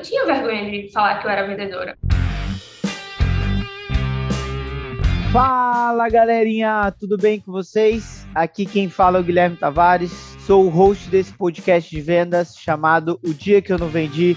eu tinha vergonha de falar que eu era vendedora. Fala galerinha, tudo bem com vocês? Aqui quem fala é o Guilherme Tavares, sou o host desse podcast de vendas chamado O Dia Que Eu Não Vendi.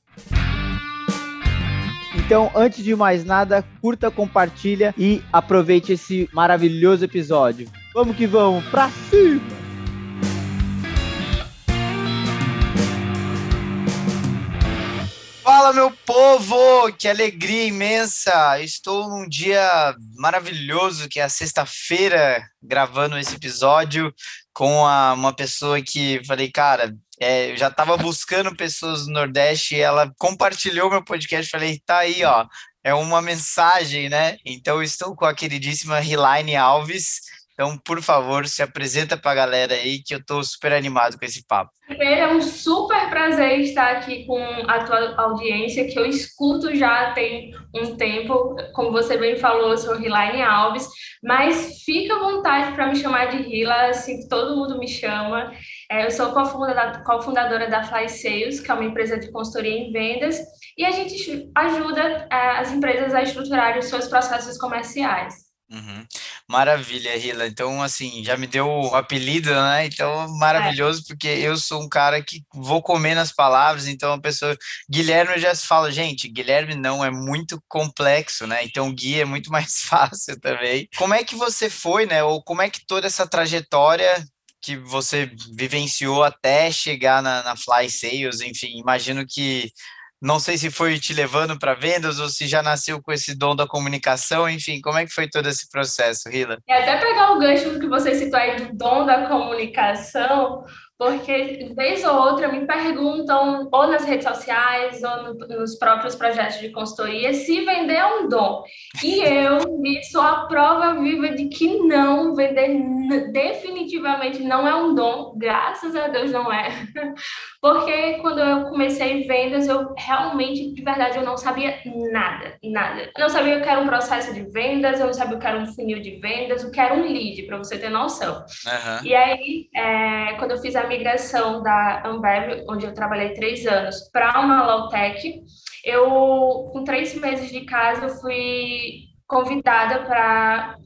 Então, antes de mais nada, curta, compartilha e aproveite esse maravilhoso episódio. Vamos que vamos, pra cima! Fala, meu povo! Que alegria imensa! Estou num dia maravilhoso, que é a sexta-feira, gravando esse episódio com a, uma pessoa que falei, cara, é, eu já estava buscando pessoas do Nordeste e ela compartilhou meu podcast. Falei, tá aí, ó, é uma mensagem, né? Então, estou com a queridíssima Rilaine Alves. Então, por favor, se apresenta para a galera aí, que eu estou super animado com esse papo. Primeiro, é um super prazer estar aqui com a tua audiência, que eu escuto já tem um tempo. Como você bem falou, eu sou Rilaine Alves, mas fica à vontade para me chamar de Rila, assim todo mundo me chama. É, eu sou cofundadora da Fly Sales, que é uma empresa de consultoria em vendas, e a gente ajuda é, as empresas a estruturarem os seus processos comerciais. Uhum. Maravilha, Rila. Então, assim, já me deu o apelido, né? Então, maravilhoso, é. porque eu sou um cara que vou comer nas palavras. Então, a pessoa. Guilherme, eu já se fala, gente, Guilherme não é muito complexo, né? Então, Gui é muito mais fácil também. Como é que você foi, né? Ou como é que toda essa trajetória que você vivenciou até chegar na, na Fly Sales, enfim, imagino que não sei se foi te levando para vendas ou se já nasceu com esse dom da comunicação, enfim, como é que foi todo esse processo, Rila? E até pegar o gancho que você citou aí do dom da comunicação, porque vez ou outra me perguntam, ou nas redes sociais, ou no, nos próprios projetos de consultoria, se vender é um dom. E eu sou a prova viva de que não, vender definitivamente não é um dom, graças a Deus não é. Porque quando eu comecei vendas, eu realmente, de verdade, eu não sabia nada, nada. Eu não sabia o que era um processo de vendas, eu não sabia o que era um funil de vendas, o que era um lead, para você ter noção. Uhum. E aí, é, quando eu fiz a migração da Ambev, onde eu trabalhei três anos, para uma Lawtech, eu, com três meses de casa, eu fui convidada para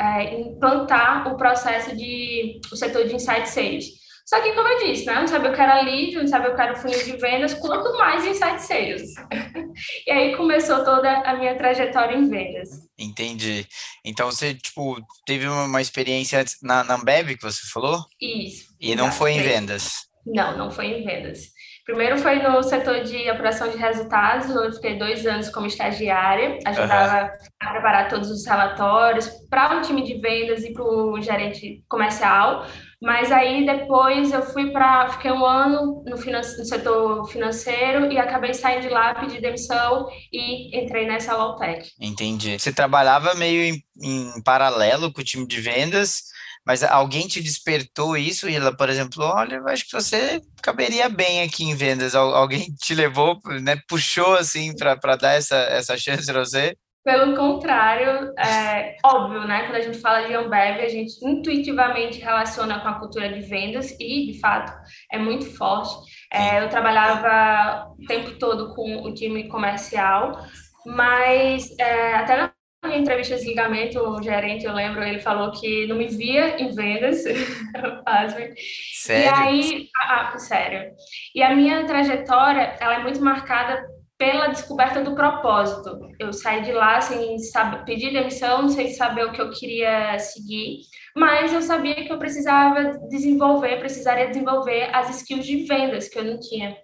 é, implantar o processo de o setor de insight sales. Só que, como eu disse, né? não sabia o que era lead, não sabia o que era o funil de vendas, quanto mais insight sales. e aí começou toda a minha trajetória em vendas. Entendi. Então você, tipo, teve uma experiência na, na Ambev que você falou? Isso. E não foi em vendas? Não, não foi em vendas. Primeiro foi no setor de apuração de resultados, onde eu fiquei dois anos como estagiária, ajudava uhum. a preparar todos os relatórios para o time de vendas e para o gerente comercial. Mas aí depois eu fui para. Fiquei um ano no, no, setor financeiro e acabei saindo de lá, pedi demissão e entrei nessa Lawtech. Entendi. Você trabalhava meio em, em paralelo com o time de vendas mas alguém te despertou isso, Hila, por exemplo, olha, eu acho que você caberia bem aqui em vendas. Alguém te levou, né, puxou assim para dar essa, essa chance para você? Pelo contrário, é óbvio, né? Quando a gente fala de Ambev, a gente intuitivamente relaciona com a cultura de vendas e, de fato, é muito forte. É, eu trabalhava o tempo todo com o time comercial, mas é, até na minha entrevista de ligamento, o gerente, eu lembro, ele falou que não me via em vendas, Sério? E aí, ah, ah, sério. E a minha trajetória, ela é muito marcada pela descoberta do propósito. Eu saí de lá sem saber, pedir demissão, sem saber o que eu queria seguir, mas eu sabia que eu precisava desenvolver, precisaria desenvolver as skills de vendas que eu não tinha.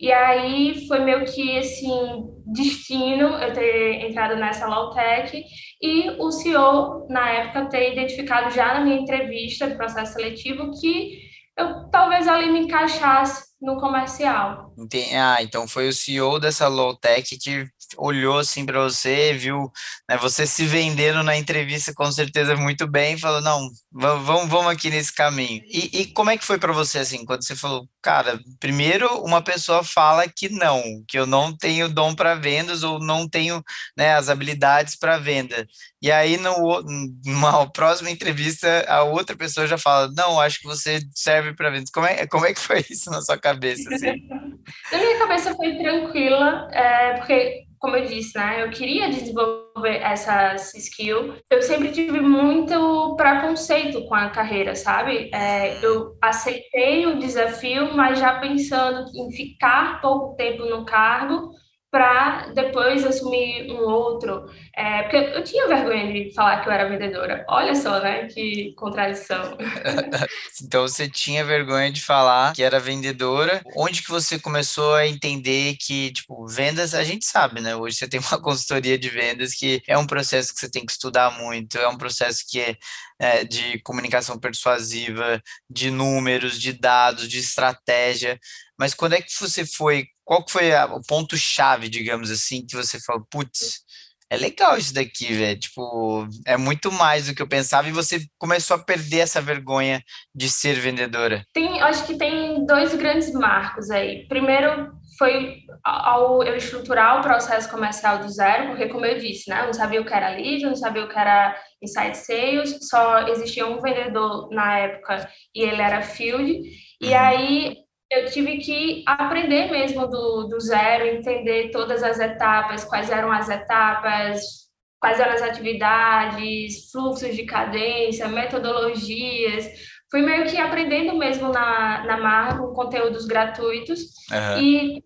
E aí foi meio que assim destino eu ter entrado nessa Lawtech e o CEO na época ter identificado já na minha entrevista do processo seletivo que eu talvez ali me encaixasse no comercial. Entendi. Ah, então foi o CEO dessa low tech que olhou assim para você, viu né, você se vendendo na entrevista com certeza muito bem, falou não, vamos, vamos aqui nesse caminho. E, e como é que foi para você assim, quando você falou, cara, primeiro uma pessoa fala que não, que eu não tenho dom para vendas ou não tenho né, as habilidades para venda. E aí no, numa próxima entrevista a outra pessoa já fala, não, acho que você serve para vendas. Como é, como é que foi isso na sua cabeça? Assim? na minha cabeça foi tranquila, é, porque como eu disse, né, eu queria desenvolver essas skills. Eu sempre tive muito preconceito com a carreira, sabe? É, eu aceitei o desafio, mas já pensando em ficar pouco tempo no cargo para depois assumir um outro. É, porque eu tinha vergonha de falar que eu era vendedora. Olha só, né? Que contradição. então você tinha vergonha de falar que era vendedora. Onde que você começou a entender que, tipo, vendas, a gente sabe, né? Hoje você tem uma consultoria de vendas que é um processo que você tem que estudar muito, é um processo que é, é de comunicação persuasiva, de números, de dados, de estratégia. Mas quando é que você foi qual que foi a, o ponto-chave, digamos assim, que você falou, putz, é legal isso daqui, velho. Tipo, é muito mais do que eu pensava e você começou a perder essa vergonha de ser vendedora. Tem, acho que tem dois grandes marcos aí. Primeiro foi ao eu estruturar o processo comercial do zero, porque como eu disse, né, eu não sabia o que era lead, não sabia o que era inside sales, só existia um vendedor na época e ele era field. E uhum. aí eu tive que aprender mesmo do, do zero, entender todas as etapas, quais eram as etapas, quais eram as atividades, fluxos de cadência, metodologias. Fui meio que aprendendo mesmo na, na marca, com conteúdos gratuitos. Uhum. E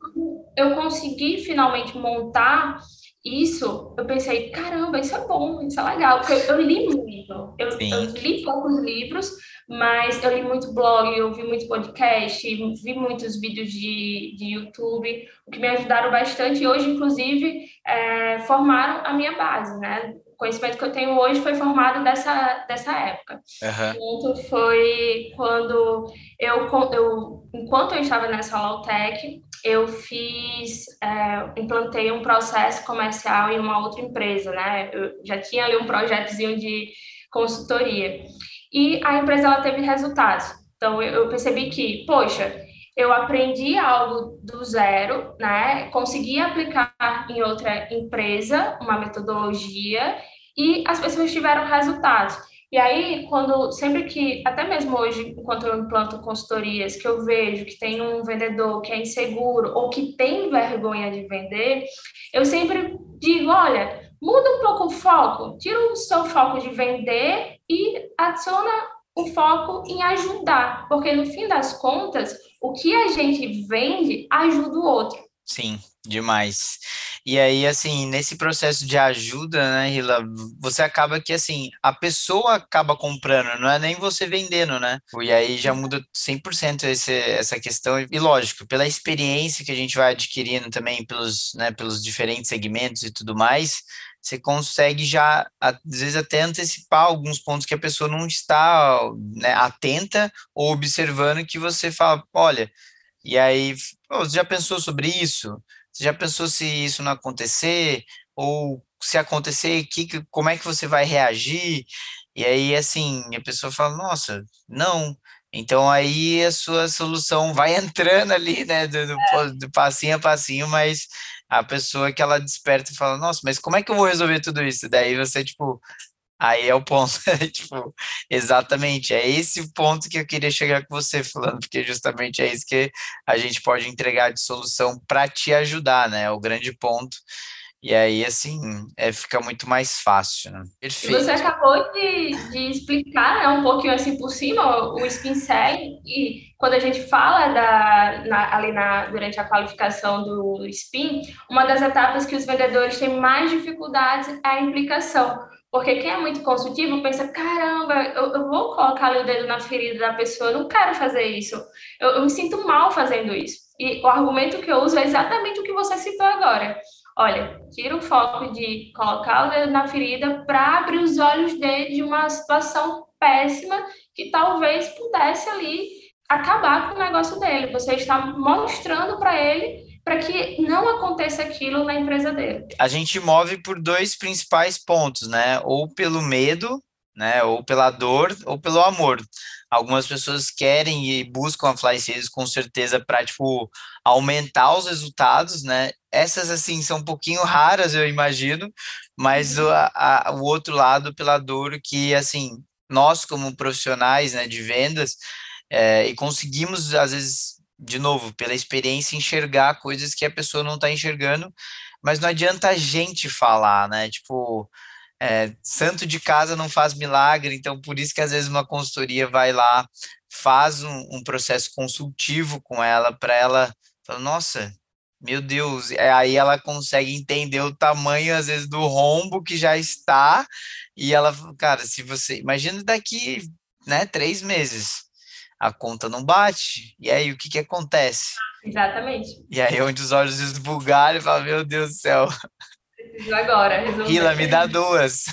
eu consegui finalmente montar isso, eu pensei, caramba, isso é bom, isso é legal, porque eu, eu li muito, eu, eu, li poucos livros, mas eu li muito blog, eu vi muito podcast, vi muitos vídeos de, de YouTube, o que me ajudaram bastante e hoje, inclusive, é, formaram a minha base, né? O conhecimento que eu tenho hoje foi formado dessa, dessa época. Uhum. Então, foi quando eu, eu, enquanto eu estava nessa Lautec, eu fiz, é, implantei um processo comercial em uma outra empresa, né? Eu já tinha ali um projetozinho de consultoria e a empresa ela teve resultados. Então eu percebi que, poxa, eu aprendi algo do zero, né? Consegui aplicar em outra empresa uma metodologia e as pessoas tiveram resultados. E aí, quando sempre que, até mesmo hoje, enquanto eu implanto consultorias, que eu vejo que tem um vendedor que é inseguro ou que tem vergonha de vender, eu sempre digo, olha, muda um pouco o foco, tira o seu foco de vender e adiciona o foco em ajudar, porque no fim das contas, o que a gente vende ajuda o outro. Sim, demais. E aí, assim, nesse processo de ajuda, né, Hila, você acaba que, assim, a pessoa acaba comprando, não é nem você vendendo, né? E aí já muda 100% esse, essa questão. E lógico, pela experiência que a gente vai adquirindo também pelos, né, pelos diferentes segmentos e tudo mais, você consegue já, às vezes, até antecipar alguns pontos que a pessoa não está né, atenta ou observando que você fala, olha, e aí, você já pensou sobre isso? Você já pensou se isso não acontecer? Ou se acontecer, que, como é que você vai reagir? E aí, assim, a pessoa fala, nossa, não. Então, aí a sua solução vai entrando ali, né, do, do, do passinho a passinho, mas a pessoa que ela desperta e fala, nossa, mas como é que eu vou resolver tudo isso? Daí você, tipo, aí é o ponto, tipo, exatamente, é esse o ponto que eu queria chegar com você falando, porque justamente é isso que a gente pode entregar de solução para te ajudar, né? É o grande ponto. E aí, assim, é, fica muito mais fácil, né? Perfeito. Você acabou de, de explicar né, um pouquinho assim por cima o spin e quando a gente fala da, na, ali na, durante a qualificação do spin, uma das etapas que os vendedores têm mais dificuldades é a implicação. Porque quem é muito consultivo pensa, caramba, eu, eu vou colocar o dedo na ferida da pessoa, eu não quero fazer isso. Eu, eu me sinto mal fazendo isso. E o argumento que eu uso é exatamente o que você citou agora olha, tira o foco de colocar o dedo na ferida para abrir os olhos dele de uma situação péssima que talvez pudesse ali acabar com o negócio dele. Você está mostrando para ele para que não aconteça aquilo na empresa dele. A gente move por dois principais pontos, né? Ou pelo medo, né? Ou pela dor, ou pelo amor. Algumas pessoas querem e buscam a Fly Sales com certeza para tipo aumentar os resultados, né? Essas assim são um pouquinho raras, eu imagino, mas o, a, o outro lado pela dor que assim nós como profissionais, né, de vendas é, e conseguimos às vezes de novo pela experiência enxergar coisas que a pessoa não está enxergando, mas não adianta a gente falar, né? Tipo é, santo de casa não faz milagre, então por isso que às vezes uma consultoria vai lá, faz um, um processo consultivo com ela, para ela falar, nossa, meu Deus, aí ela consegue entender o tamanho, às vezes, do rombo que já está, e ela, cara, se você, imagina daqui, né, três meses, a conta não bate, e aí o que que acontece? Exatamente. E aí onde os olhos esbugalham, fala, meu Deus do céu, Preciso agora resolver. Hila, me dá duas.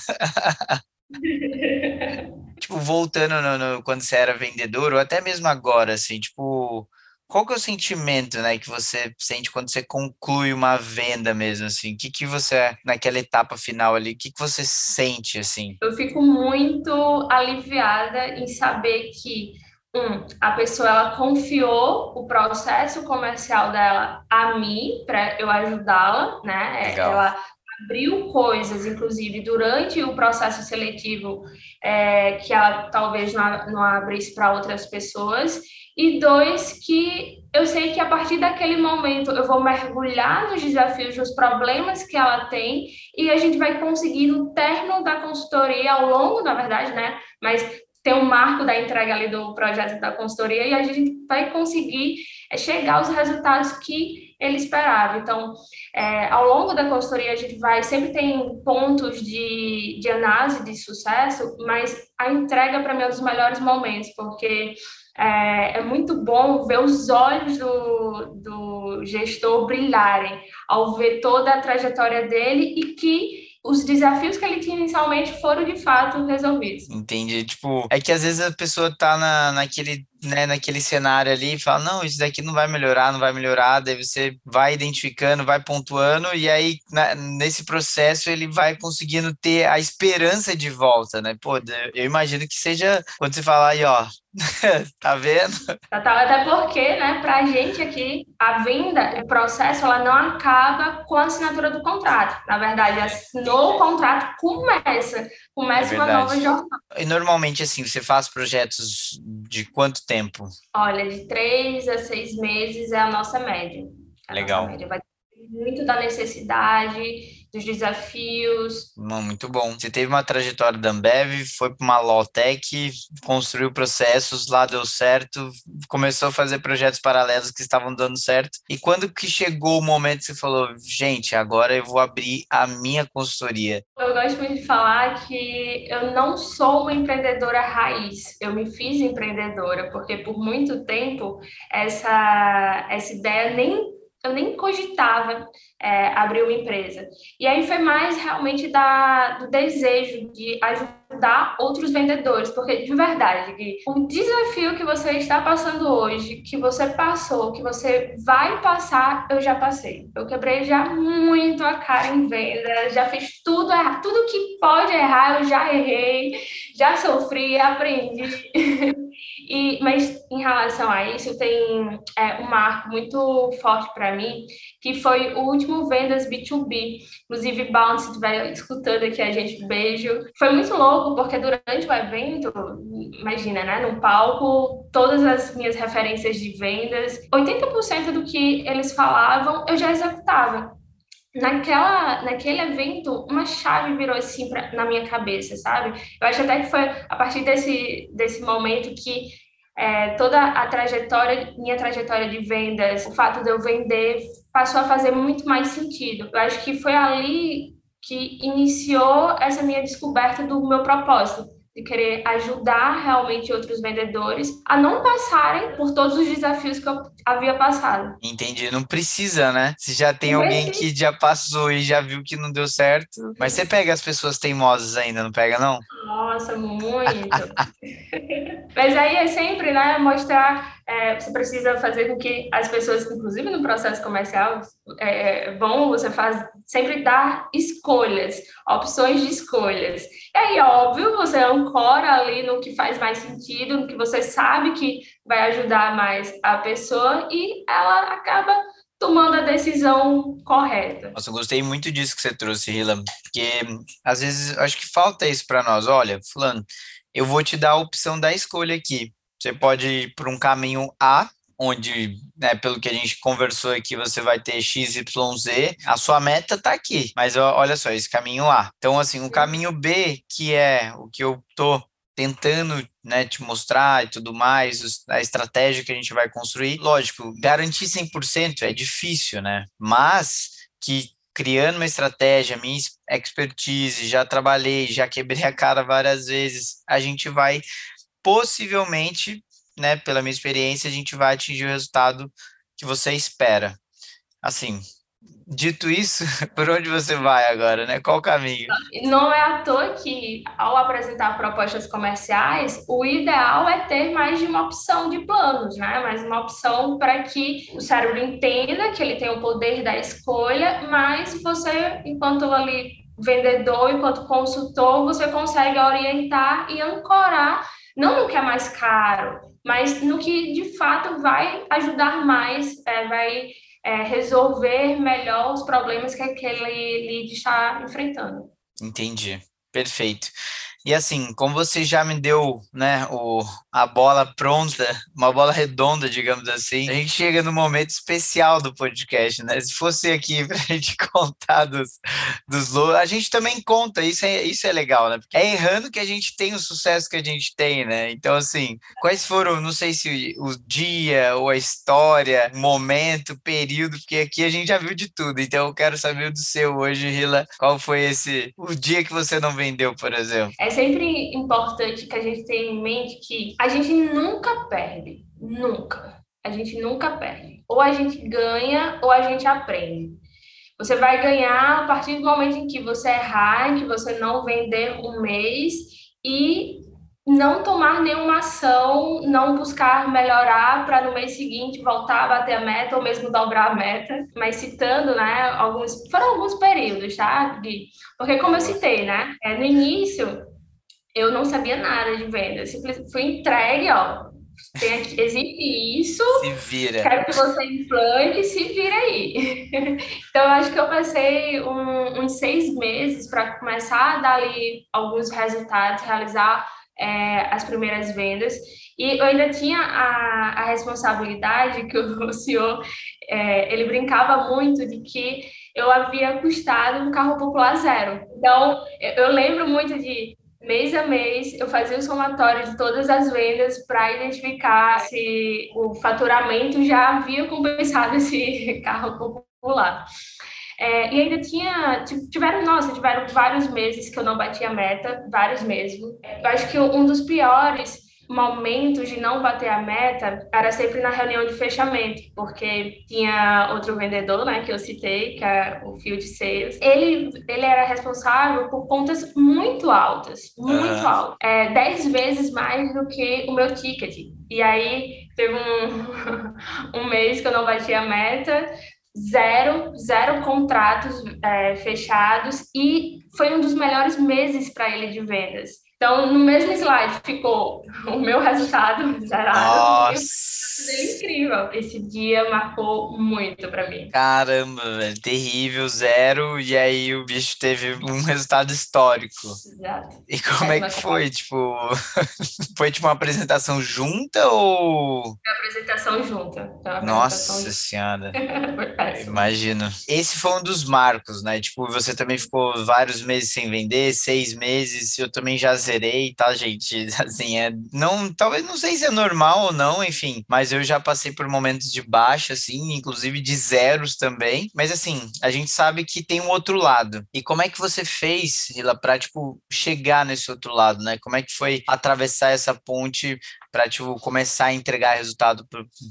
tipo, voltando no, no, quando você era vendedor, ou até mesmo agora, assim, tipo, qual que é o sentimento, né, que você sente quando você conclui uma venda mesmo, assim? O que que você, naquela etapa final ali, o que que você sente, assim? Eu fico muito aliviada em saber que um, a pessoa ela confiou o processo comercial dela a mim para eu ajudá-la, né? Legal. Ela abriu coisas, inclusive durante o processo seletivo, é, que ela talvez não, não abrisse para outras pessoas. E dois, que eu sei que a partir daquele momento eu vou mergulhar nos desafios, nos problemas que ela tem, e a gente vai conseguir, no término da consultoria, ao longo, na verdade, né? Mas tem um marco da entrega ali do projeto da consultoria, e a gente vai conseguir é, chegar aos resultados que ele esperava. Então, é, ao longo da consultoria, a gente vai, sempre tem pontos de, de análise de sucesso, mas a entrega, para mim, é um dos melhores momentos, porque é, é, muito bom ver os olhos do, do gestor brilharem ao ver toda a trajetória dele e que os desafios que ele tinha inicialmente foram de fato resolvidos. Entendi. Tipo, é que às vezes a pessoa tá na, naquele né, naquele cenário ali e fala, não, isso daqui não vai melhorar, não vai melhorar, daí você vai identificando, vai pontuando, e aí na, nesse processo ele vai conseguindo ter a esperança de volta, né? Pô, eu imagino que seja quando você fala aí, ó, tá vendo? Até porque, né, pra gente aqui, a venda, o processo, ela não acaba com a assinatura do contrato. Na verdade, assinou o contrato, começa começa é uma nova jornada. E normalmente, assim, você faz projetos de quanto tempo? Olha, de três a seis meses é a nossa média. A Legal. Nossa média. Vai muito da necessidade, dos desafios. Muito bom. Você teve uma trajetória da Ambev, foi para uma Lawtech, construiu processos, lá deu certo, começou a fazer projetos paralelos que estavam dando certo. E quando que chegou o momento que você falou, gente, agora eu vou abrir a minha consultoria? Eu gosto muito de falar que eu não sou uma empreendedora raiz, eu me fiz empreendedora, porque por muito tempo essa, essa ideia nem eu nem cogitava é, abrir uma empresa. E aí foi mais realmente da, do desejo de ajudar outros vendedores, porque de verdade, Gui, o desafio que você está passando hoje, que você passou, que você vai passar, eu já passei. Eu quebrei já muito a cara em venda, já fiz tudo errado, tudo que pode errar, eu já errei, já sofri, aprendi. E, mas em relação a isso, tem é, um marco muito forte para mim, que foi o último Vendas B2B. Inclusive, Bound, se estiver escutando aqui a gente, beijo. Foi muito louco, porque durante o evento, imagina, né, no palco, todas as minhas referências de vendas, 80% do que eles falavam, eu já executava naquela, naquele evento, uma chave virou assim pra, na minha cabeça, sabe? Eu acho até que foi a partir desse, desse momento que é, toda a trajetória, minha trajetória de vendas, o fato de eu vender, passou a fazer muito mais sentido. Eu acho que foi ali que iniciou essa minha descoberta do meu propósito de querer ajudar realmente outros vendedores a não passarem por todos os desafios que eu havia passado. Entendi, não precisa, né? Se já tem não alguém precisa. que já passou e já viu que não deu certo, mas você pega as pessoas teimosas ainda, não pega não? Nossa, muito. mas aí é sempre, né, mostrar é, você precisa fazer com que as pessoas, inclusive no processo comercial, é, é bom você faz, sempre dar escolhas, opções de escolhas. E aí, óbvio, você ancora ali no que faz mais sentido, no que você sabe que vai ajudar mais a pessoa e ela acaba tomando a decisão correta. Nossa, eu gostei muito disso que você trouxe, Hila, porque às vezes acho que falta isso para nós. Olha, fulano, eu vou te dar a opção da escolha aqui. Você pode ir por um caminho A, onde, né, pelo que a gente conversou aqui, você vai ter X, Y, Z, a sua meta está aqui, mas olha só, esse caminho A. Então, assim, o caminho B, que é o que eu tô tentando né, te mostrar e tudo mais, a estratégia que a gente vai construir. Lógico, garantir 100% é difícil, né? Mas que criando uma estratégia, minha expertise, já trabalhei, já quebrei a cara várias vezes, a gente vai possivelmente, né, pela minha experiência, a gente vai atingir o resultado que você espera. Assim, Dito isso, por onde você vai agora, né? Qual o caminho? Não é à toa que, ao apresentar propostas comerciais, o ideal é ter mais de uma opção de planos, né? Mais uma opção para que o cérebro entenda que ele tem o poder da escolha, mas você, enquanto ali vendedor, enquanto consultor, você consegue orientar e ancorar, não no que é mais caro, mas no que de fato vai ajudar mais, é, vai é, resolver melhor os problemas que aquele lead está enfrentando. Entendi, perfeito. E assim, como você já me deu, né, o, a bola pronta, uma bola redonda, digamos assim, a gente chega no momento especial do podcast, né? Se fosse aqui para a gente contar dos, dos louros, a gente também conta, isso é, isso é legal, né? Porque é errando que a gente tem o sucesso que a gente tem, né? Então, assim, quais foram, não sei se o, dia ou a história, momento, período, porque aqui a gente já viu de tudo, então eu quero saber do seu hoje, Rila, qual foi esse, o dia que você não vendeu, por exemplo? É sempre importante que a gente tenha em mente que a gente nunca perde. Nunca. A gente nunca perde. Ou a gente ganha ou a gente aprende. Você vai ganhar a partir do momento em que você errar, em que você não vender um mês e não tomar nenhuma ação, não buscar melhorar para no mês seguinte voltar a bater a meta ou mesmo dobrar a meta, mas citando, né, alguns, foram alguns períodos, tá? De, porque como eu citei, né, é, no início eu não sabia nada de venda. Simplesmente fui entregue, ó. Tem aqui, existe isso. Se vira. Quero que você implante, se vira aí. então, eu acho que eu passei um, uns seis meses para começar a dar ali alguns resultados, realizar é, as primeiras vendas. E eu ainda tinha a, a responsabilidade que o, o senhor, é, ele brincava muito de que eu havia custado um carro popular zero. Então, eu lembro muito de mês a mês, eu fazia o somatório de todas as vendas para identificar se o faturamento já havia compensado esse carro popular. É, e ainda tinha, tiveram, nossa, tiveram vários meses que eu não batia meta, vários mesmo. Eu acho que um dos piores momentos de não bater a meta era sempre na reunião de fechamento, porque tinha outro vendedor, né, que eu citei, que é o Field Sales. Ele, ele era responsável por contas muito altas, muito uhum. altas, é, dez vezes mais do que o meu ticket. E aí teve um, um mês que eu não bati a meta, zero, zero contratos é, fechados e foi um dos melhores meses para ele de vendas. Então, no mesmo slide ficou o meu resultado zerado. Nossa! É incrível. Esse dia marcou muito para mim. Caramba, velho, terrível, zero, e aí o bicho teve um resultado histórico. Exato. E como é, é que foi? Tipo, foi tipo uma apresentação junta ou. Foi uma apresentação junta. Nossa apresentação senhora. Imagino. Esse foi um dos marcos, né? Tipo, você também ficou vários meses sem vender, seis meses, eu também já zerei, tá, gente? Assim, é. Não, talvez não sei se é normal ou não, enfim, mas mas eu já passei por momentos de baixa, assim, inclusive de zeros também. Mas assim, a gente sabe que tem um outro lado. E como é que você fez, Rila, para tipo chegar nesse outro lado, né? Como é que foi atravessar essa ponte para tipo começar a entregar resultado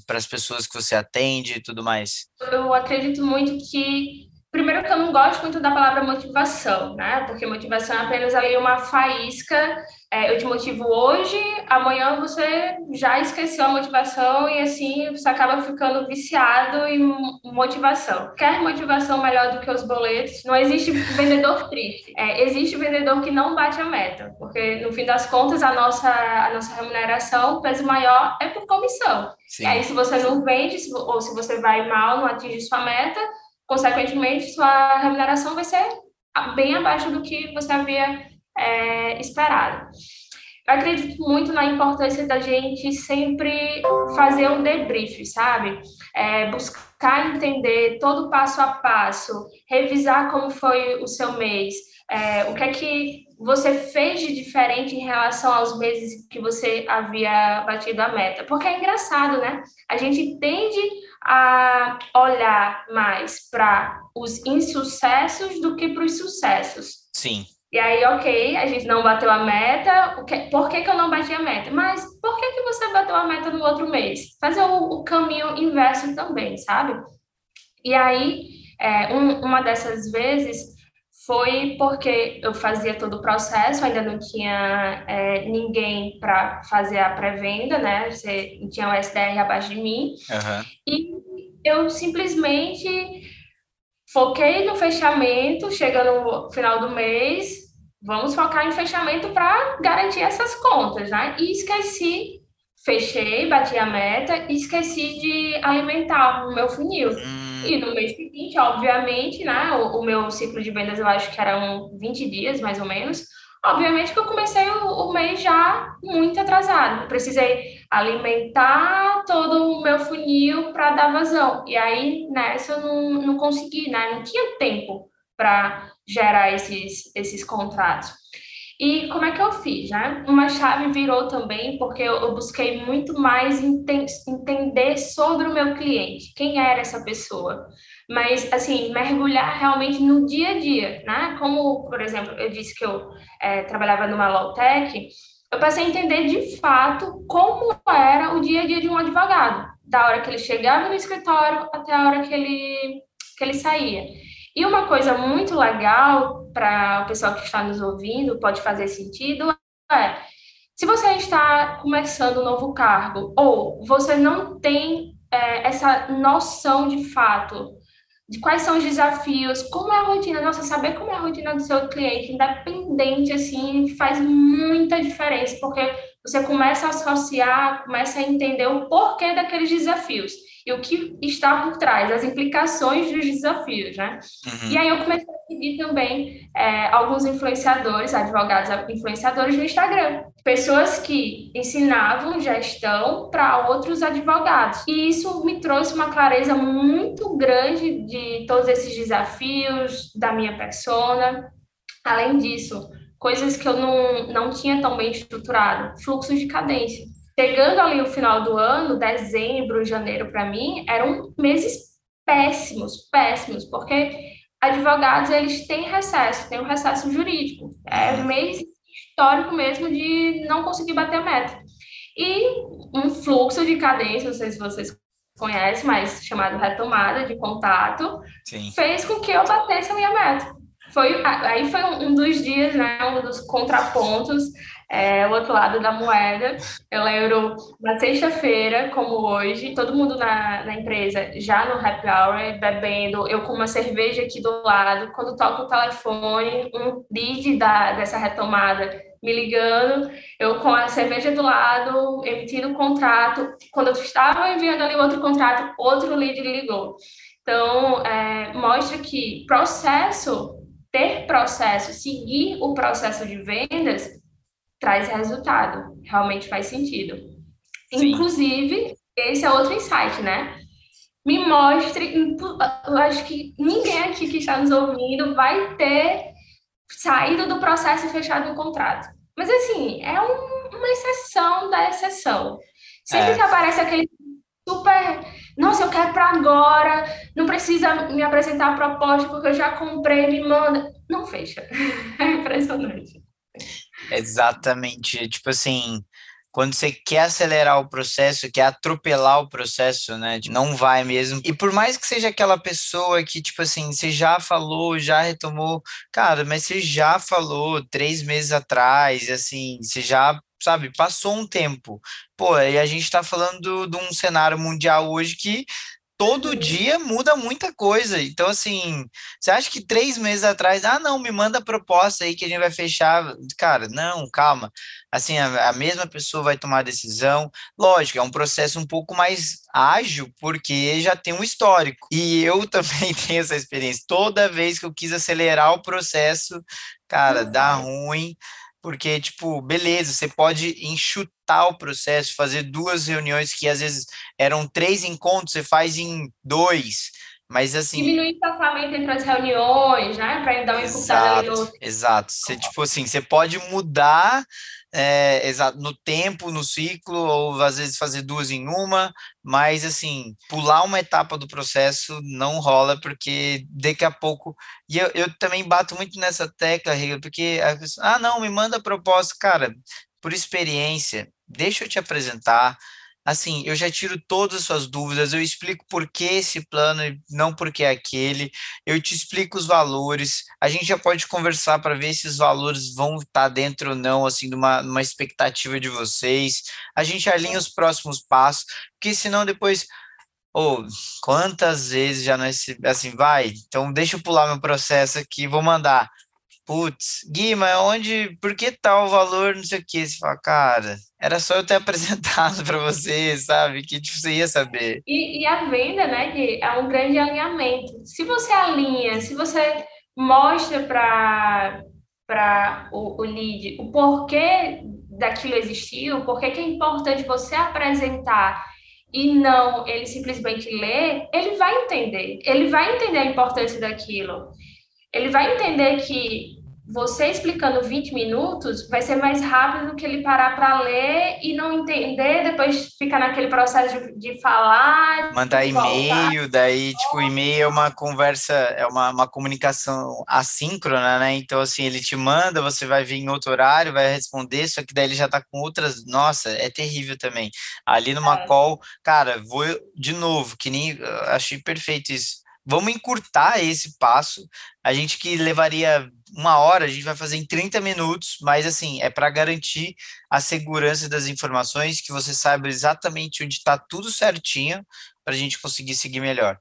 para as pessoas que você atende e tudo mais? Eu acredito muito que Primeiro que eu não gosto muito da palavra motivação, né? Porque motivação é apenas ali uma faísca. É, eu te motivo hoje, amanhã você já esqueceu a motivação e assim você acaba ficando viciado em motivação. Quer motivação melhor do que os boletos? Não existe vendedor triste. É, existe vendedor que não bate a meta, porque no fim das contas a nossa, a nossa remuneração, o peso maior é por comissão. Sim. E aí se você não vende ou se você vai mal, não atinge sua meta, consequentemente, sua remuneração vai ser bem abaixo do que você havia é, esperado. Eu acredito muito na importância da gente sempre fazer um debrief, sabe? É, buscar entender todo passo a passo, revisar como foi o seu mês, é, o que é que você fez de diferente em relação aos meses que você havia batido a meta. Porque é engraçado, né? A gente tende a olhar mais para os insucessos do que para os sucessos. Sim. E aí, ok, a gente não bateu a meta, por que, que eu não bati a meta? Mas por que, que você bateu a meta no outro mês? Fazer o, o caminho inverso também, sabe? E aí, é, um, uma dessas vezes foi porque eu fazia todo o processo, ainda não tinha é, ninguém para fazer a pré-venda, né? Você tinha o SDR abaixo de mim. Uhum. E eu simplesmente foquei no fechamento, chegando no final do mês, vamos focar em fechamento para garantir essas contas, né? E esqueci, fechei, bati a meta e esqueci de alimentar o meu funil. Hum. E no mês seguinte, obviamente, né? O, o, meu ciclo de vendas eu acho que eram 20 dias, mais ou menos. Obviamente que eu comecei o, o mês já muito atrasado. Precisei alimentar todo o meu funil para dar vazão. E aí, nessa, eu não, não consegui, né? Não tinha tempo para gerar esses, esses contratos. E como é que eu fiz, né? Uma chave virou também porque eu, busquei muito mais ente entender sobre o meu cliente, quem era essa pessoa. Mas, assim, mergulhar realmente no dia a dia, né? Como, por exemplo, eu disse que eu é, trabalhava numa low-tech, eu passei a entender de fato como era o dia a dia de um advogado, da hora que ele chegava no escritório até a hora que ele, que ele saía. E uma coisa muito legal para o pessoal que está nos ouvindo, pode fazer sentido, é se você está começando um novo cargo ou você não tem é, essa noção de fato de quais são os desafios, como é a rotina, nossa, saber como é a rotina do seu cliente, independente, assim, faz muita diferença, porque você começa a associar, começa a entender o porquê daqueles desafios e o que está por trás, as implicações dos desafios, né? Uhum. E aí eu comecei a seguir também é, alguns influenciadores, advogados influenciadores no Instagram, pessoas que ensinavam gestão para outros advogados. E isso me trouxe uma clareza muito grande de todos esses desafios da minha persona. Além disso, coisas que eu não, não tinha tão bem estruturado, fluxos de cadência. Chegando ali o final do ano, dezembro, janeiro, para mim, eram meses péssimos, péssimos, porque advogados, eles têm recesso, tem um recesso jurídico. É um mês histórico mesmo de não conseguir bater a meta. E um fluxo de cadência, não sei se vocês conhecem, mas chamado retomada de contato, Sim. fez com que eu batesse a minha meta. Foi, aí foi um dos dias, né, um dos contrapontos é, o outro lado da moeda. Eu lembro na sexta-feira, como hoje, todo mundo na, na empresa já no happy hour, bebendo, eu com uma cerveja aqui do lado, quando toco o telefone, um lead da, dessa retomada me ligando, eu com a cerveja do lado, emitindo o contrato. Quando eu estava enviando ali outro contrato, outro lead ligou. Então, é, mostra que processo, ter processo, seguir o processo de vendas, traz resultado, realmente faz sentido. Sim. Inclusive, esse é outro insight, né? Me mostre, eu acho que ninguém aqui que está nos ouvindo vai ter saído do processo e fechado um contrato. Mas assim, é um, uma exceção da exceção. Sempre é. que aparece aquele super, nossa, eu quero para agora, não precisa me apresentar a proposta porque eu já comprei, me manda. Não fecha. É impressionante. Exatamente. Tipo assim, quando você quer acelerar o processo, quer atropelar o processo, né? Não vai mesmo. E por mais que seja aquela pessoa que, tipo assim, você já falou, já retomou, cara, mas você já falou três meses atrás, assim, você já sabe, passou um tempo. Pô, e a gente está falando de um cenário mundial hoje que todo uhum. dia muda muita coisa. Então, assim, você acha que três meses atrás, ah, não, me manda a proposta aí que a gente vai fechar. Cara, não, calma. Assim, a, a mesma pessoa vai tomar a decisão. Lógico, é um processo um pouco mais ágil, porque já tem um histórico. E eu também tenho essa experiência. Toda vez que eu quis acelerar o processo, cara, dá uhum. ruim porque, tipo, beleza, você pode enxutar o processo, fazer duas reuniões que às vezes eram três encontros, você faz em dois. Mas assim. Diminuir o espaçamento entre as reuniões, né? Para dar uma encurtada ali no. Exato. Você, tipo assim, você pode mudar é, exato, no tempo, no ciclo, ou às vezes fazer duas em uma, mas assim, pular uma etapa do processo não rola, porque daqui a pouco. E eu, eu também bato muito nessa tecla, Riga, porque a pessoa, ah, não, me manda proposta, cara, por experiência, deixa eu te apresentar assim, eu já tiro todas as suas dúvidas, eu explico por que esse plano e não por que aquele, eu te explico os valores, a gente já pode conversar para ver se os valores vão estar tá dentro ou não, assim, de uma, expectativa de vocês, a gente alinha os próximos passos, porque senão depois, ou oh, quantas vezes já não é assim, vai, então deixa eu pular meu processo aqui, vou mandar, putz, Guima, onde, por que tal valor, não sei o que, você fala, cara, era só eu ter apresentado para você, sabe, que tipo, você ia saber. E, e a venda, né, Gui, é um grande alinhamento. Se você alinha, se você mostra para o, o lead o porquê daquilo existir, o porquê que é importante você apresentar e não ele simplesmente ler, ele vai entender. Ele vai entender a importância daquilo ele vai entender que você explicando 20 minutos vai ser mais rápido do que ele parar para ler e não entender, depois ficar naquele processo de, de falar. Mandar e-mail, daí, tipo, e-mail é uma conversa, é uma, uma comunicação assíncrona, né? Então, assim, ele te manda, você vai vir em outro horário, vai responder, só que daí ele já tá com outras. Nossa, é terrível também. Ali numa é. call, cara, vou de novo, que nem. Achei perfeito isso vamos encurtar esse passo. A gente que levaria uma hora, a gente vai fazer em 30 minutos, mas assim, é para garantir a segurança das informações, que você saiba exatamente onde está tudo certinho, para a gente conseguir seguir melhor.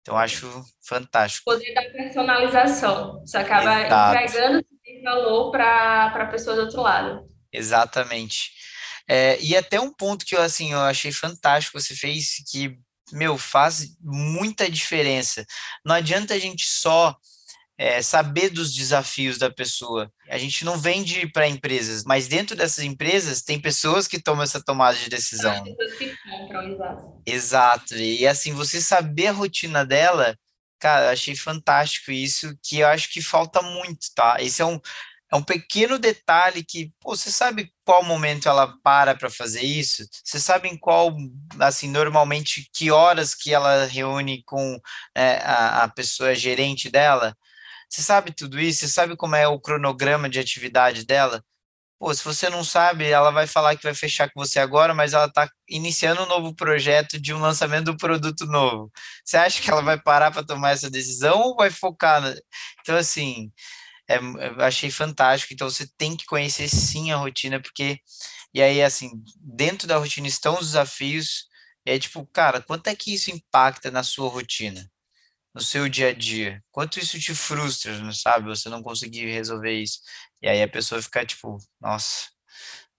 Então, acho fantástico. O poder da personalização. Você acaba Exato. entregando valor para a pessoa do outro lado. Exatamente. É, e até um ponto que eu, assim, eu achei fantástico, você fez, que meu, faz muita diferença. Não adianta a gente só é, saber dos desafios da pessoa. A gente não vende para empresas, mas dentro dessas empresas tem pessoas que tomam essa tomada de decisão. Que compram, exato. exato. E assim, você saber a rotina dela, cara, achei fantástico isso, que eu acho que falta muito, tá? Esse é um é um pequeno detalhe que, pô, você sabe qual momento ela para para fazer isso? Você sabe em qual, assim, normalmente, que horas que ela reúne com é, a, a pessoa gerente dela? Você sabe tudo isso? Você sabe como é o cronograma de atividade dela? Pô, se você não sabe, ela vai falar que vai fechar com você agora, mas ela está iniciando um novo projeto de um lançamento do produto novo. Você acha que ela vai parar para tomar essa decisão ou vai focar? Na... Então, assim, é, achei fantástico. Então você tem que conhecer sim a rotina, porque e aí assim, dentro da rotina estão os desafios. é tipo, cara, quanto é que isso impacta na sua rotina? No seu dia a dia? Quanto isso te frustra, não sabe? Você não conseguir resolver isso. E aí a pessoa fica tipo, nossa,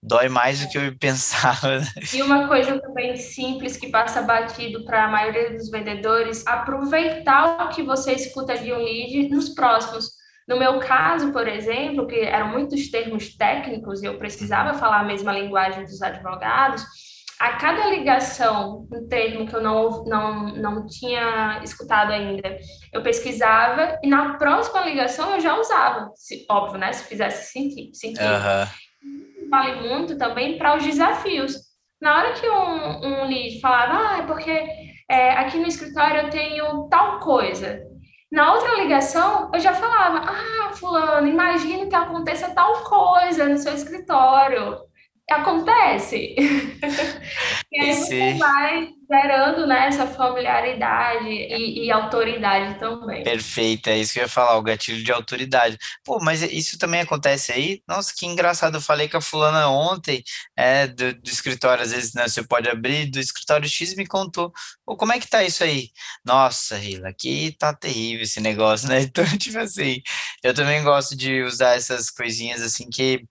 dói mais do que eu pensava. Né? E uma coisa também simples que passa batido para a maioria dos vendedores, aproveitar o que você escuta de um lead nos próximos. No meu caso, por exemplo, que eram muitos termos técnicos e eu precisava falar a mesma linguagem dos advogados, a cada ligação, um termo que eu não, não, não tinha escutado ainda, eu pesquisava e na próxima ligação eu já usava, se, óbvio, né? Se fizesse sentido. sentido. Uhum. Vale muito também para os desafios. Na hora que um, um lead falava, ah, é porque é, aqui no escritório eu tenho tal coisa, na outra ligação, eu já falava: Ah, Fulano, imagine que aconteça tal coisa no seu escritório. Acontece. e aí você vai gerando né, essa familiaridade e, e, autoridade também. Perfeito, é isso que eu ia falar, o gatilho de autoridade. Pô, mas isso também acontece aí? Nossa, que engraçado, eu falei com a fulana ontem, é, do, do escritório, às vezes, né, você pode abrir, do escritório X me contou, Pô, como é que tá isso aí? Nossa, Rila, aqui tá terrível esse negócio, né? Então, tipo assim, eu também gosto de usar essas coisinhas, assim, que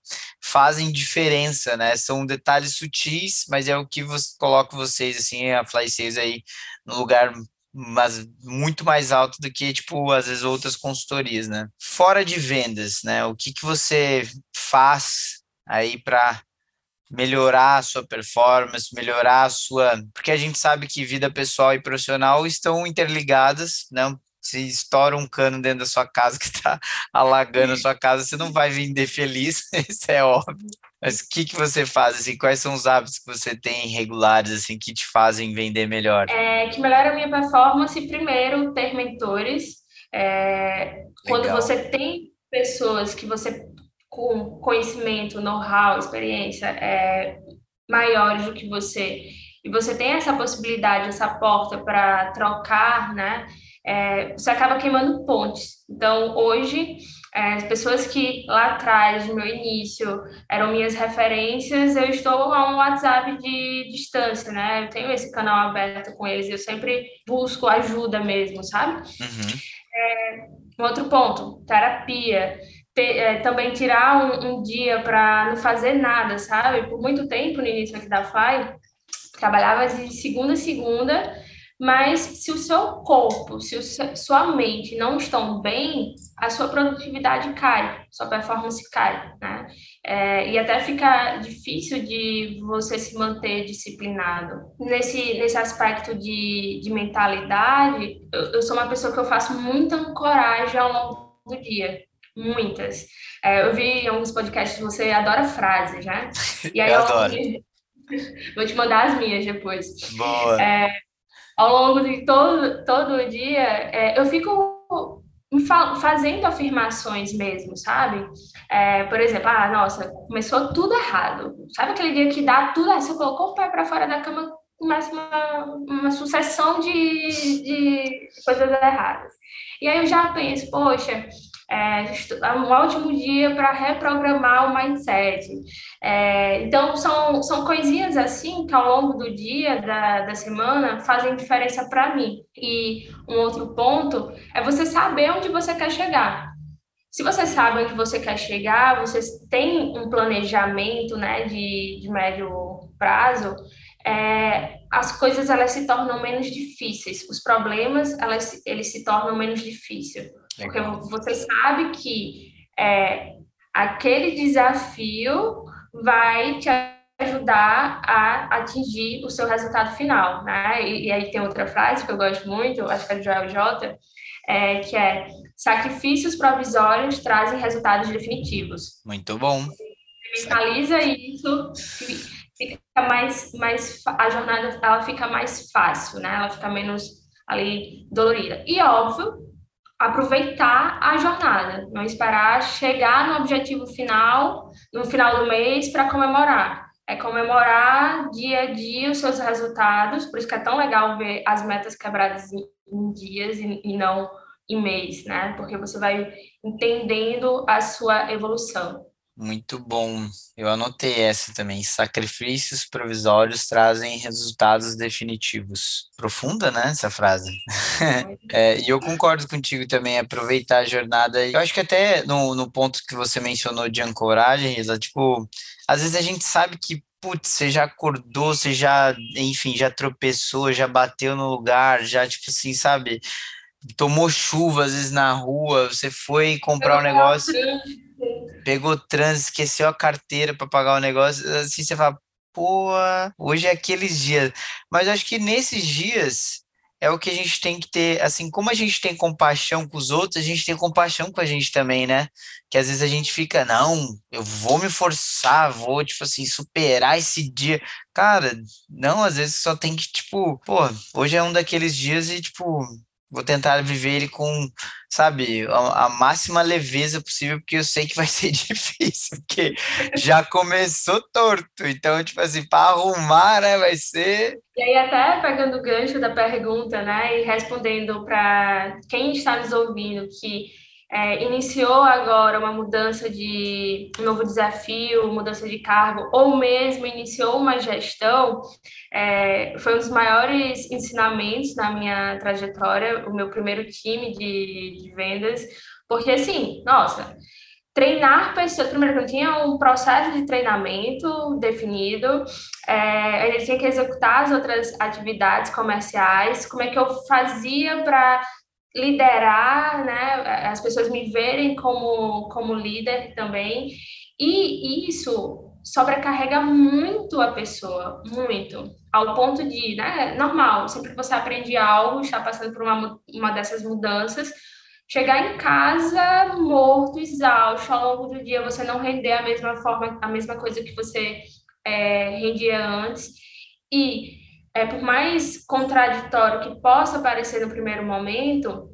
fazem diferença, né? São detalhes sutis, mas é o que você, coloca vocês, assim, a Fly Sales aí no lugar mas muito mais alto do que, tipo, às vezes outras consultorias, né? Fora de vendas, né? O que, que você faz aí para melhorar a sua performance, melhorar a sua. Porque a gente sabe que vida pessoal e profissional estão interligadas, né? Se estoura um cano dentro da sua casa que está alagando a sua casa, você não vai vender feliz, isso é óbvio. Mas o que, que você faz, assim, quais são os hábitos que você tem regulares, assim, que te fazem vender melhor? É, que melhora a minha performance, primeiro, ter mentores. É, quando você tem pessoas que você, com conhecimento, know-how, experiência, é, maiores do que você, e você tem essa possibilidade, essa porta para trocar, né? É, você acaba queimando pontes. Então, hoje, é, as pessoas que lá atrás, no meu início, eram minhas referências, eu estou a um WhatsApp de distância, né? Eu tenho esse canal aberto com eles, eu sempre busco ajuda mesmo, sabe? Uhum. É, um outro ponto, terapia. Ter, é, também tirar um, um dia para não fazer nada, sabe? Por muito tempo no início aqui da FAI, trabalhava de segunda a segunda, mas se o seu corpo, se o, sua mente não estão bem, a sua produtividade cai, sua performance cai, né? É, e até fica difícil de você se manter disciplinado. Nesse, nesse aspecto de, de mentalidade, eu, eu sou uma pessoa que eu faço muita ancoragem ao longo do dia. Muitas. É, eu vi em alguns podcasts você adora frases, né? E aí eu, adoro. Vou te mandar as minhas depois. Boa. É, ao longo de todo, todo o dia, é, eu fico fazendo afirmações mesmo, sabe? É, por exemplo, ah, nossa, começou tudo errado. Sabe aquele dia que dá tudo, aí você colocou o pé para fora da cama, começa uma, uma sucessão de, de coisas erradas. E aí eu já penso, poxa, é, é um ótimo dia para reprogramar o mindset. É, então, são, são coisinhas assim que ao longo do dia, da, da semana, fazem diferença para mim. E um outro ponto é você saber onde você quer chegar. Se você sabe onde você quer chegar, você tem um planejamento né, de, de médio prazo, é, as coisas elas se tornam menos difíceis, os problemas elas, eles se tornam menos difíceis. Porque você sabe que é, aquele desafio vai te ajudar a atingir o seu resultado final, né? E, e aí tem outra frase que eu gosto muito, acho que é de Joel J, é, que é sacrifícios provisórios trazem resultados definitivos. Muito bom. Você mentaliza isso, fica mais, mais a jornada ela fica mais fácil, né? Ela fica menos ali dolorida. E óbvio aproveitar a jornada, não esperar chegar no objetivo final, no final do mês, para comemorar. É comemorar dia a dia os seus resultados, por isso que é tão legal ver as metas quebradas em, em dias e, e não em mês, né? Porque você vai entendendo a sua evolução. Muito bom. Eu anotei essa também. Sacrifícios provisórios trazem resultados definitivos. Profunda, né, essa frase? é, e eu concordo contigo também, aproveitar a jornada. Eu acho que até no, no ponto que você mencionou de ancoragem, Isa, tipo, às vezes a gente sabe que putz, você já acordou, você já, enfim, já tropeçou, já bateu no lugar, já, tipo assim, sabe, tomou chuva às vezes na rua, você foi comprar um negócio pegou trânsito, esqueceu a carteira para pagar o negócio, assim você fala, pô, hoje é aqueles dias. Mas acho que nesses dias é o que a gente tem que ter, assim, como a gente tem compaixão com os outros, a gente tem compaixão com a gente também, né? Que às vezes a gente fica, não, eu vou me forçar, vou, tipo assim, superar esse dia. Cara, não, às vezes só tem que, tipo, pô, hoje é um daqueles dias e, tipo, vou tentar viver ele com, sabe, a, a, máxima leveza possível, porque eu sei que vai ser difícil, porque já começou torto. Então, tipo assim, para arrumar, né, vai ser. E aí, até pegando o gancho da pergunta, né, e respondendo para quem está nos ouvindo que é, iniciou agora uma mudança de um novo desafio, mudança de cargo, ou mesmo iniciou uma gestão, é, foi um dos maiores ensinamentos na minha trajetória, o meu primeiro time de, de vendas, porque assim, nossa, treinar pessoas, primeiro eu tinha um processo de treinamento definido, é, ele tinha que executar as outras atividades comerciais, como é que eu fazia para liderar, né, as pessoas me verem como, como líder também, e isso sobrecarrega muito a pessoa, muito, ao ponto de, né, normal, sempre que você aprende algo, está passando por uma, uma dessas mudanças, chegar em casa morto, exausto, ao longo do dia você não render a mesma forma, a mesma coisa que você é, rendia antes, e é, por mais contraditório que possa parecer no primeiro momento,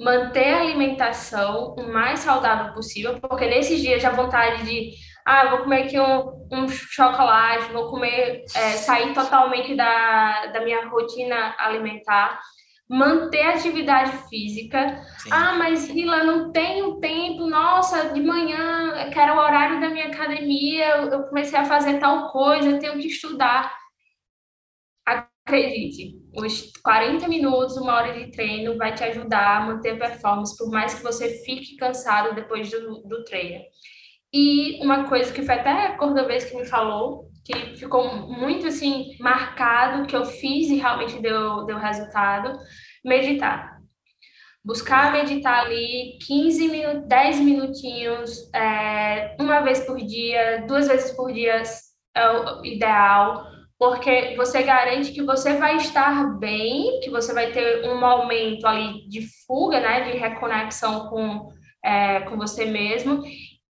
manter a alimentação o mais saudável possível, porque nesses dias já vontade de, ah, vou comer aqui um, um chocolate, vou comer, é, sair totalmente da, da minha rotina alimentar, manter a atividade física. Sim. Ah, mas Rila, não tenho tempo, nossa, de manhã, que era o horário da minha academia, eu comecei a fazer tal coisa, eu tenho que estudar acredite, os 40 minutos, uma hora de treino vai te ajudar a manter a performance, por mais que você fique cansado depois do, do treino. E uma coisa que foi até a Cordovez que me falou, que ficou muito assim marcado, que eu fiz e realmente deu, deu resultado, meditar. Buscar meditar ali 15 minutos, 10 minutinhos, é, uma vez por dia, duas vezes por dia é o ideal porque você garante que você vai estar bem, que você vai ter um momento ali de fuga, né, de reconexão com, é, com você mesmo,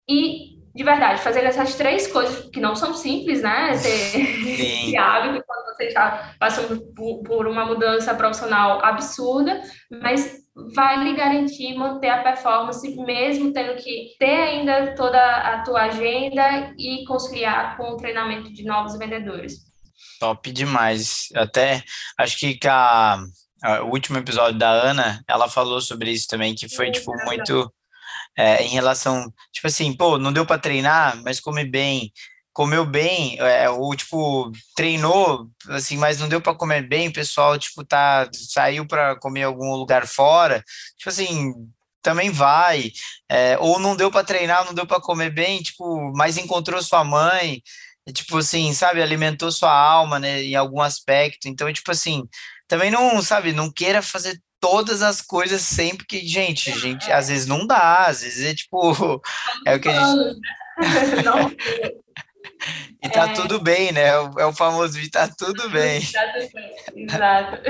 e de verdade, fazer essas três coisas que não são simples, né, ter esse hábito quando você está passando por, por uma mudança profissional absurda, mas vai lhe garantir manter a performance, mesmo tendo que ter ainda toda a tua agenda e conciliar com o treinamento de novos vendedores. Top demais. Até acho que a, a, o último episódio da Ana, ela falou sobre isso também, que foi, tipo, muito é, em relação, tipo assim, pô, não deu para treinar, mas come bem, comeu bem, é, ou tipo, treinou, assim, mas não deu para comer bem, o pessoal, tipo, tá, saiu para comer algum lugar fora, tipo assim, também vai, é, ou não deu para treinar, não deu para comer bem, tipo, mas encontrou sua mãe, tipo assim, sabe, alimentou sua alma, né, em algum aspecto. Então, tipo assim, também não, sabe, não queira fazer todas as coisas sempre que, gente, gente, às vezes não dá, às vezes é tipo, é o que a gente E tá é... tudo bem, né? É o famoso e tá tudo bem. Tá tudo bem, exato.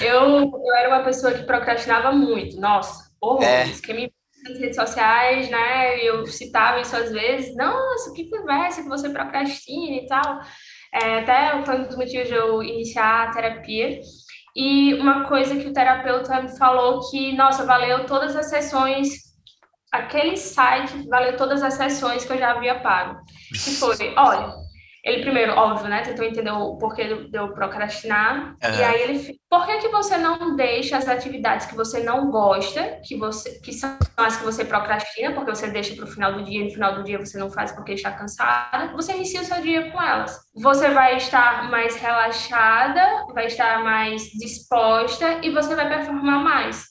Eu, eu era uma pessoa que procrastinava muito, nossa, horrores. É. Quem me nas redes sociais, né? Eu citava isso às vezes. Nossa, que conversa que você procrastina e tal. É, até foi um dos motivos de eu iniciar a terapia. E uma coisa que o terapeuta me falou que, nossa, valeu todas as sessões, aquele site valeu todas as sessões que eu já havia pago. Que foi, olha, ele primeiro, óbvio, né, tentou entender o porquê de eu procrastinar. Uhum. E aí ele, por que que você não deixa as atividades que você não gosta, que você que são as que você procrastina, porque você deixa para o final do dia, e no final do dia você não faz porque está cansada, você inicia o seu dia com elas. Você vai estar mais relaxada, vai estar mais disposta e você vai performar mais.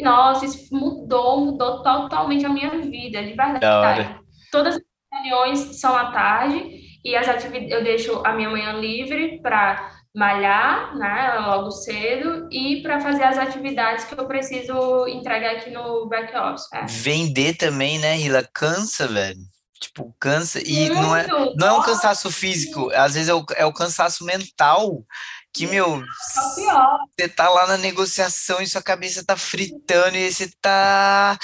Nossa, isso mudou, mudou totalmente a minha vida, de verdade. Todas as reuniões são à tarde e as atividades, eu deixo a minha manhã livre para malhar, né, logo cedo, e para fazer as atividades que eu preciso entregar aqui no back office. É. Vender também, né, Hila? Cansa, velho. Tipo, cansa. E Muito. não é, não é um cansaço físico, às vezes é o, é o cansaço mental que, meu, é você tá lá na negociação e sua cabeça tá fritando e você tá.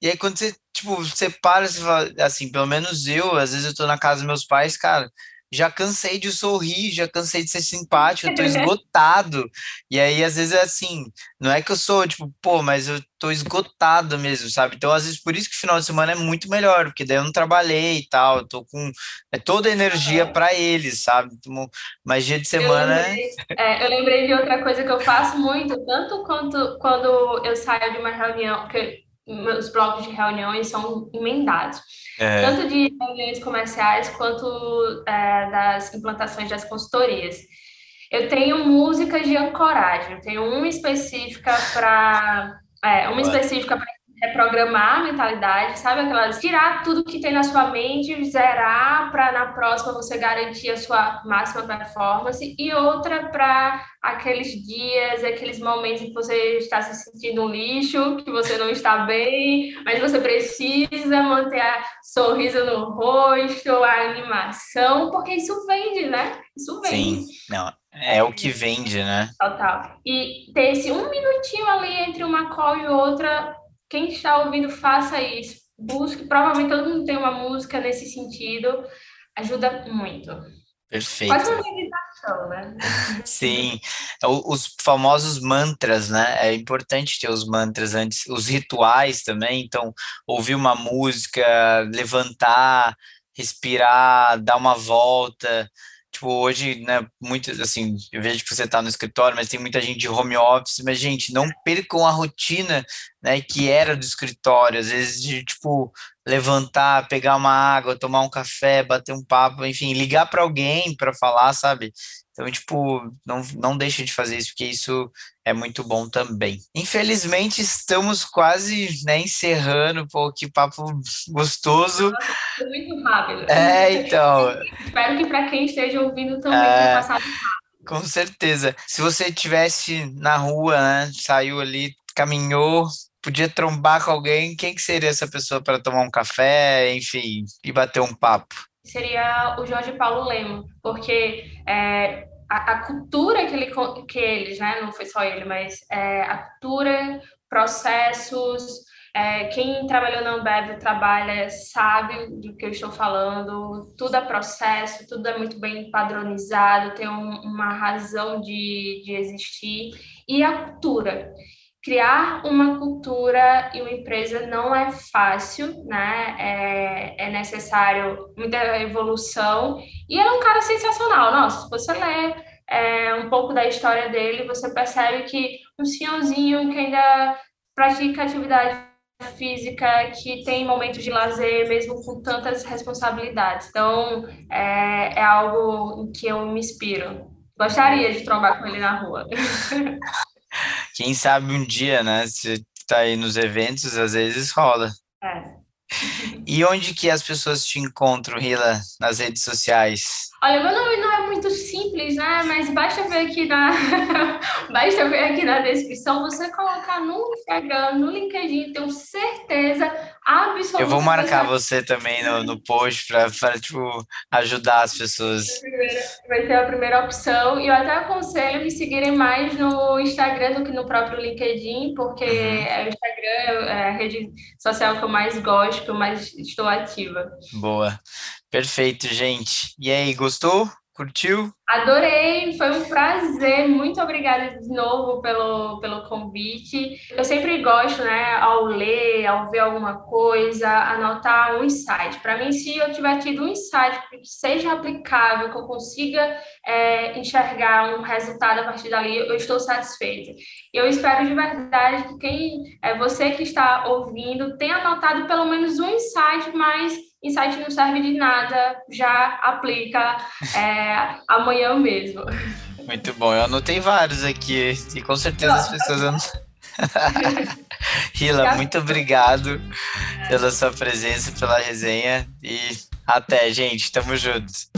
E aí, quando você, tipo, você para, você fala, assim, pelo menos eu, às vezes eu tô na casa dos meus pais, cara, já cansei de sorrir, já cansei de ser simpático, eu tô esgotado. E aí, às vezes, é assim, não é que eu sou, tipo, pô, mas eu tô esgotado mesmo, sabe? Então, às vezes, por isso que final de semana é muito melhor, porque daí eu não trabalhei e tal, eu tô com é toda a energia para eles, sabe? Então, mas dia de semana. Eu lembrei, é, eu lembrei de outra coisa que eu faço muito, tanto quanto quando eu saio de uma reunião, porque meus blocos de reuniões são emendados. É. Tanto de reuniões comerciais quanto é, das implantações das consultorias. Eu tenho músicas de ancoragem, eu tenho uma específica para é, uma específica para reprogramar a mentalidade, sabe? Aquelas tirar tudo que tem na sua mente, zerar para na próxima você garantir a sua máxima performance, e outra para aqueles dias, aqueles momentos em que você está se sentindo um lixo, que você não está bem, mas você precisa manter a sorriso no rosto, a animação, porque isso vende, né? Isso vende. Sim, não. É o que vende, né? Total. E ter esse um minutinho ali entre uma call e outra quem está ouvindo, faça isso. Busque, provavelmente todo mundo tem uma música nesse sentido, ajuda muito. Perfeito. Quase uma meditação, né? Sim, os famosos mantras, né? É importante ter os mantras antes, os rituais também. Então, ouvir uma música, levantar, respirar, dar uma volta tipo, hoje, né, muito, assim, eu vejo que você está no escritório, mas tem muita gente de home office, mas, gente, não percam a rotina, né, que era do escritório, às vezes de, tipo, levantar, pegar uma água, tomar um café, bater um papo, enfim, ligar para alguém para falar, sabe? Então, tipo, não, não deixa de fazer isso, porque isso é muito bom também. Infelizmente, estamos quase né, encerrando, pô, que papo gostoso. Foi muito rápido. É, então. Espero que para quem esteja ouvindo também é... tenha passado rápido. Com certeza. Se você tivesse na rua, né, saiu ali, caminhou, podia trombar com alguém, quem que seria essa pessoa para tomar um café, enfim, e bater um papo? Seria o Jorge Paulo Lema, porque é, a, a, cultura que, ele, que eles, né, não foi só ele, mas é, a cultura, processos, é, quem trabalhou na Ambev trabalha, sabe do que eu estou falando, tudo é processo, tudo é muito bem padronizado, tem um, uma razão de, de existir, e a cultura criar uma cultura e uma empresa não é fácil, né? É, é necessário muita evolução. E ele é um cara sensacional. Nossa, se você lê é, um pouco da história dele, você percebe que um senhorzinho que ainda pratica atividade física, que tem momentos de lazer, mesmo com tantas responsabilidades. Então, é, é algo em que eu me inspiro. Gostaria de trombar com ele na rua. quem sabe um dia, né? Se tá aí nos eventos, às vezes rola. É. E onde que as pessoas te encontram, Rila, nas redes sociais? Olha, meu nome não é simples, né? Mas basta ver aqui na basta ver aqui na descrição, você colocar no Instagram, no LinkedIn, tenho certeza absoluta. Eu vou marcar você, também no, no post para tipo ajudar as pessoas. Vai ser a primeira opção e eu até aconselho me seguirem mais no Instagram do que no próprio LinkedIn, porque uhum. é o Instagram é a rede social que eu mais gosto, que eu mais estou ativa. Boa. Perfeito, gente. E aí, gostou? Curtiu? Adorei, foi um prazer. Muito obrigada de novo pelo, pelo convite. Eu sempre gosto, né, ao ler, ao ver alguma coisa, anotar um insight. Para mim, se eu tiver tido um insight que seja aplicável, que eu consiga é, enxergar um resultado a partir dali, eu estou satisfeita. Eu espero de verdade que quem é você que está ouvindo tenha anotado pelo menos um insight, mas insight não serve de nada, já aplica é, amanhã mesmo. Muito bom, eu anotei vários aqui e com certeza as pessoas não... Rila, muito obrigado pela sua presença, pela resenha e até, gente, tamo juntos.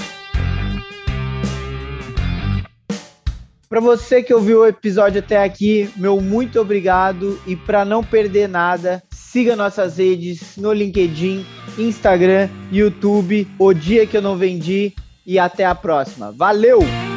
Para você que ouviu o episódio até aqui, meu muito obrigado e para não perder nada, siga nossas redes no LinkedIn, Instagram, YouTube, O Dia que eu não vendi e até a próxima. Valeu!